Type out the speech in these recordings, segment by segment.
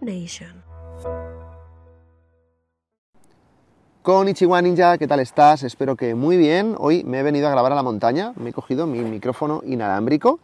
Nation. Konnichiwa Ninja, ¿qué tal estás? Espero que muy bien. Hoy me he venido a grabar a la montaña, me he cogido mi micrófono inalámbrico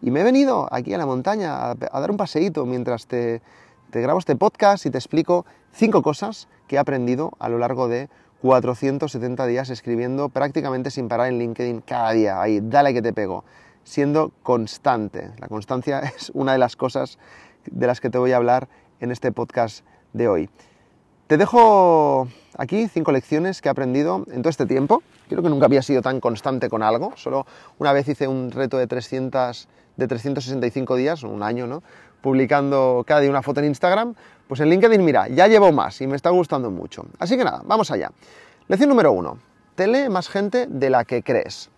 y me he venido aquí a la montaña a, a dar un paseíto mientras te, te grabo este podcast y te explico cinco cosas que he aprendido a lo largo de 470 días escribiendo prácticamente sin parar en LinkedIn cada día. Ahí, dale que te pego. Siendo constante. La constancia es una de las cosas de las que te voy a hablar en este podcast de hoy. Te dejo aquí cinco lecciones que he aprendido en todo este tiempo. Creo que nunca había sido tan constante con algo. Solo una vez hice un reto de, 300, de 365 días, un año, ¿no? Publicando cada día una foto en Instagram. Pues en LinkedIn, mira, ya llevo más y me está gustando mucho. Así que nada, vamos allá. Lección número uno. Te lee más gente de la que crees.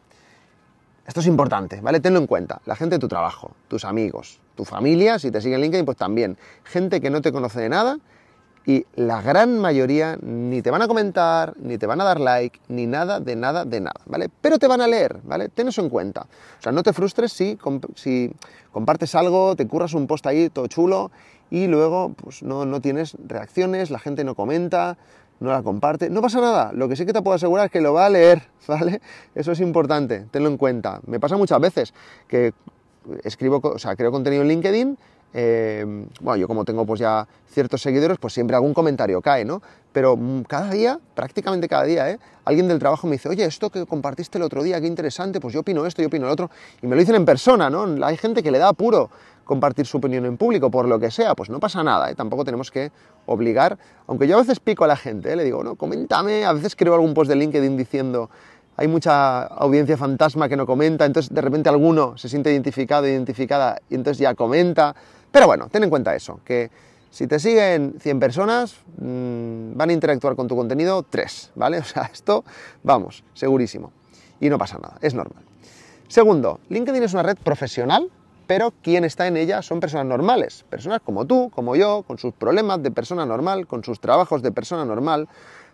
Esto es importante, ¿vale? Tenlo en cuenta. La gente de tu trabajo, tus amigos, tu familia, si te siguen en LinkedIn, pues también. Gente que no te conoce de nada y la gran mayoría ni te van a comentar, ni te van a dar like, ni nada de nada de nada, ¿vale? Pero te van a leer, ¿vale? Ten eso en cuenta. O sea, no te frustres si, si compartes algo, te curras un post ahí todo chulo y luego pues, no, no tienes reacciones, la gente no comenta, no la comparte, no pasa nada. Lo que sí que te puedo asegurar es que lo va a leer, ¿vale? Eso es importante, tenlo en cuenta. Me pasa muchas veces que escribo, o sea, creo contenido en LinkedIn eh, bueno, yo como tengo pues ya ciertos seguidores, pues siempre algún comentario cae, ¿no? Pero mm, cada día, prácticamente cada día, ¿eh? alguien del trabajo me dice, oye, esto que compartiste el otro día, qué interesante, pues yo opino esto, yo opino el otro, y me lo dicen en persona, ¿no? Hay gente que le da apuro compartir su opinión en público, por lo que sea, pues no pasa nada, ¿eh? tampoco tenemos que obligar, aunque yo a veces pico a la gente, ¿eh? le digo, no, coméntame, a veces creo algún post de LinkedIn diciendo, hay mucha audiencia fantasma que no comenta, entonces de repente alguno se siente identificado, identificada, y entonces ya comenta, pero bueno, ten en cuenta eso, que si te siguen 100 personas, mmm, van a interactuar con tu contenido 3, ¿vale? O sea, esto, vamos, segurísimo. Y no pasa nada, es normal. Segundo, LinkedIn es una red profesional, pero quien está en ella son personas normales, personas como tú, como yo, con sus problemas de persona normal, con sus trabajos de persona normal,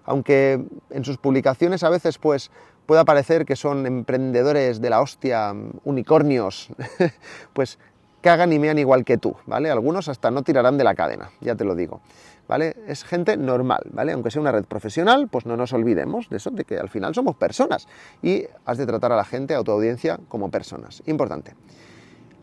aunque en sus publicaciones a veces pues pueda parecer que son emprendedores de la hostia, unicornios, pues cagan y mean igual que tú, ¿vale? Algunos hasta no tirarán de la cadena, ya te lo digo, ¿vale? Es gente normal, ¿vale? Aunque sea una red profesional, pues no nos olvidemos de eso, de que al final somos personas y has de tratar a la gente, a tu audiencia, como personas. Importante.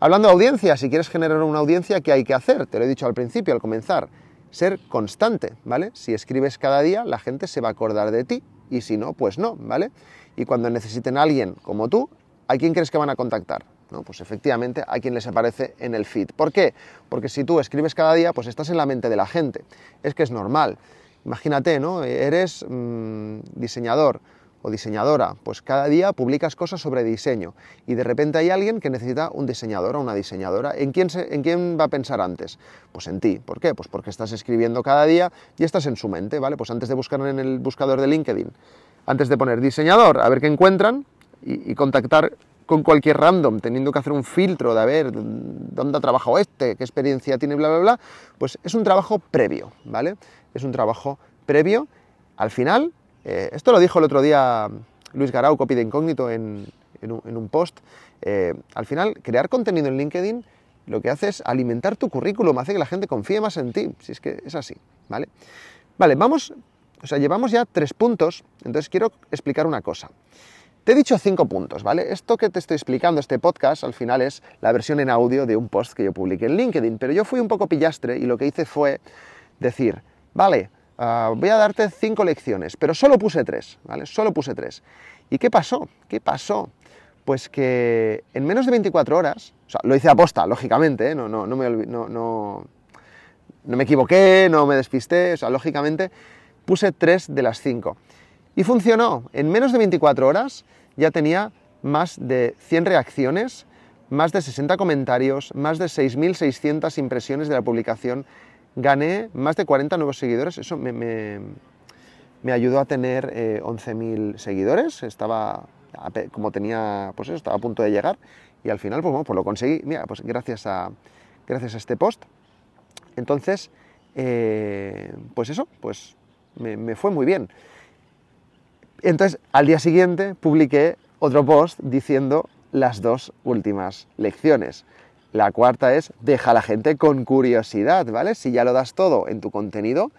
Hablando de audiencia, si quieres generar una audiencia, ¿qué hay que hacer? Te lo he dicho al principio, al comenzar. Ser constante, ¿vale? Si escribes cada día, la gente se va a acordar de ti y si no, pues no, ¿vale? Y cuando necesiten a alguien como tú, ¿a quién crees que van a contactar? Pues efectivamente a quien les aparece en el feed. ¿Por qué? Porque si tú escribes cada día, pues estás en la mente de la gente. Es que es normal. Imagínate, ¿no? Eres mmm, diseñador o diseñadora, pues cada día publicas cosas sobre diseño y de repente hay alguien que necesita un diseñador o una diseñadora. ¿En quién, se, ¿En quién va a pensar antes? Pues en ti. ¿Por qué? Pues porque estás escribiendo cada día y estás en su mente, ¿vale? Pues antes de buscar en el buscador de LinkedIn, antes de poner diseñador, a ver qué encuentran y, y contactar con cualquier random, teniendo que hacer un filtro de a ver dónde ha trabajado este, qué experiencia tiene, bla, bla, bla, pues es un trabajo previo, ¿vale? Es un trabajo previo. Al final, eh, esto lo dijo el otro día Luis Garau, copy de incógnito, en, en, un, post, eh, al final, crear contenido en LinkedIn lo que hace es alimentar tu currículum, hace que la gente confíe más en ti, si es que es así, ¿vale? Vale, vamos, o sea, llevamos ya tres puntos, entonces quiero explicar una cosa. Te he dicho cinco puntos, ¿vale? Esto que te estoy explicando, este podcast, al final es la versión en audio de un post que yo publiqué en LinkedIn, pero yo fui un poco pillastre y lo que hice fue decir, vale, uh, voy a darte cinco lecciones, pero solo puse tres, ¿vale? Solo puse tres. ¿Y qué pasó? ¿Qué pasó? Pues que en menos de 24 horas, lo hice a posta, lógicamente, ¿eh? no, no, no, me no me equivoqué, no me despisté, o sea, lógicamente puse tres de las cinco. Y funcionó. En menos de 24 horas ya tenía más de 100 reacciones, más de 60 comentarios, más de 6.600 impresiones de la publicación. Gané más de 40 nuevos seguidores. Eso me, me, ayudó a tener eh, 11.000 seguidores. Estaba, como tenía, pues eso, estaba a punto de llegar. Y al final, pues pues lo conseguí. Mira, pues gracias a, gracias a este post. Entonces, eh, pues eso, pues me fue muy bien. Entonces, al día siguiente publiqué otro post diciendo las dos últimas lecciones. La cuarta es, deja a la gente con curiosidad, ¿vale? Si ya lo das todo en tu contenido,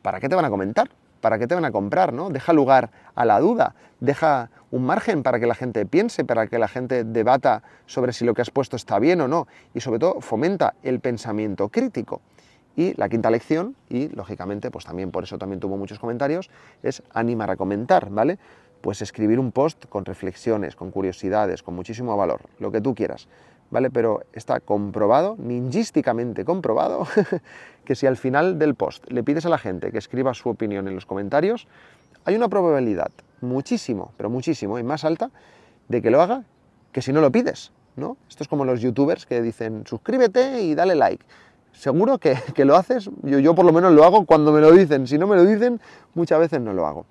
¿para qué te van a comentar? ¿Para qué te van a comprar? ¿no? Deja lugar a la duda, deja un margen para que la gente piense, para que la gente debata sobre si lo que has puesto está bien o no, y sobre todo fomenta el pensamiento crítico. Y la quinta lección, y lógicamente, pues también por eso también tuvo muchos comentarios, es animar a comentar, ¿vale? Pues escribir un post con reflexiones, con curiosidades, con muchísimo valor, lo que tú quieras, ¿vale? Pero está comprobado, ninjísticamente comprobado, que si al final del post le pides a la gente que escriba su opinión en los comentarios, hay una probabilidad muchísimo, pero muchísimo y más alta de que lo haga que si no lo pides, ¿no? Esto es como los youtubers que dicen suscríbete y dale like seguro que, lo haces, yo, yo, por lo menos lo hago cuando me lo dicen, si no me lo dicen, muchas veces no lo hago.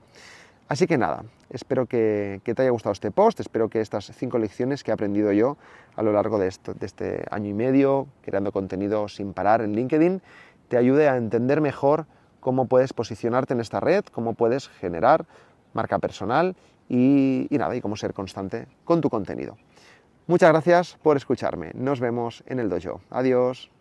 Así que nada, espero que, te haya gustado este post, espero que estas cinco lecciones que he aprendido yo a lo largo de, este año y medio, creando contenido sin parar en LinkedIn, te ayude a entender mejor cómo puedes posicionarte en esta red, cómo puedes generar marca personal y, y nada, y cómo ser constante con tu contenido. Muchas gracias por escucharme. Nos vemos en el dojo. Adiós.